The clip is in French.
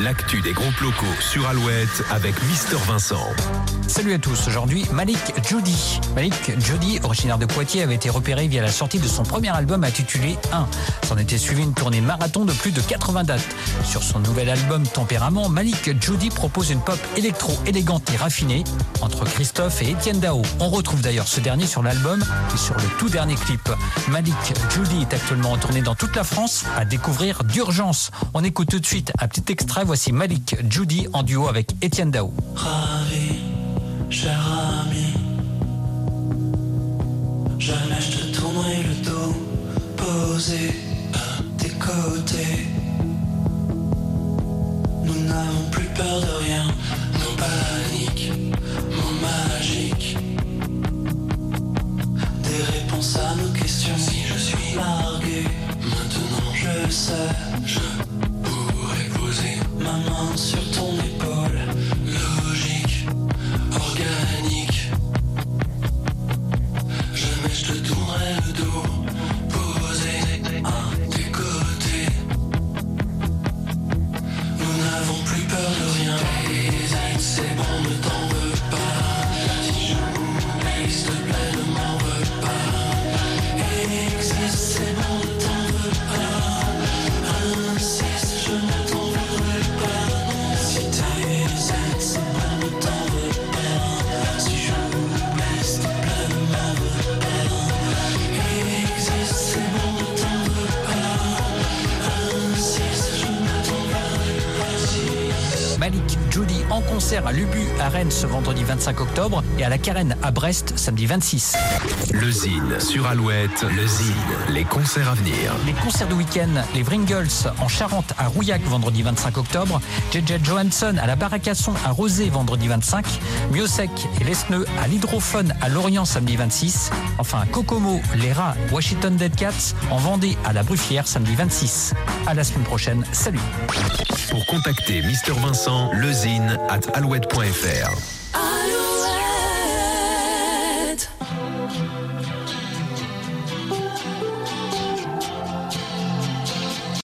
L'actu des groupes locaux sur Alouette avec Mister Vincent. Salut à tous, aujourd'hui Malik Judy. Malik Judy, originaire de Poitiers, avait été repéré via la sortie de son premier album intitulé 1. S'en était suivi une tournée marathon de plus de 80 dates. Sur son nouvel album Tempérament, Malik Judy propose une pop électro élégante et raffinée entre Christophe et Étienne Dao. On retrouve d'ailleurs ce dernier sur l'album et sur le tout dernier clip. Malik Judy est actuellement en tournée dans toute la France à découvrir d'urgence. On écoute tout de suite un petit extrait. Voici Malik Judy en duo avec Étienne Dao. Ravi, cher ami. Jamais je te tournerai le dos, posé à tes côtés. Nous n'avons plus peur de rien, nos paniques, mots magiques. Des réponses à nos questions. Si je suis largué, maintenant je sais, je I'm on Malik Judy en concert à l'Ubu à Rennes ce vendredi 25 octobre et à la Carène à Brest samedi 26. Le Zine sur Alouette, le Zine, les concerts à venir. Les concerts de week-end, les Vringles en Charente à Rouillac vendredi 25 octobre, JJ Johansson à la Baracasson à Rosé vendredi 25, Miosec et Lesneux à l'Hydrophone à Lorient samedi 26, enfin Kokomo, les Rats, Washington Dead Cats en Vendée à la Bruffière samedi 26. À la semaine prochaine, salut Pour contacter Mister Vincent, lezine at alouette.fr.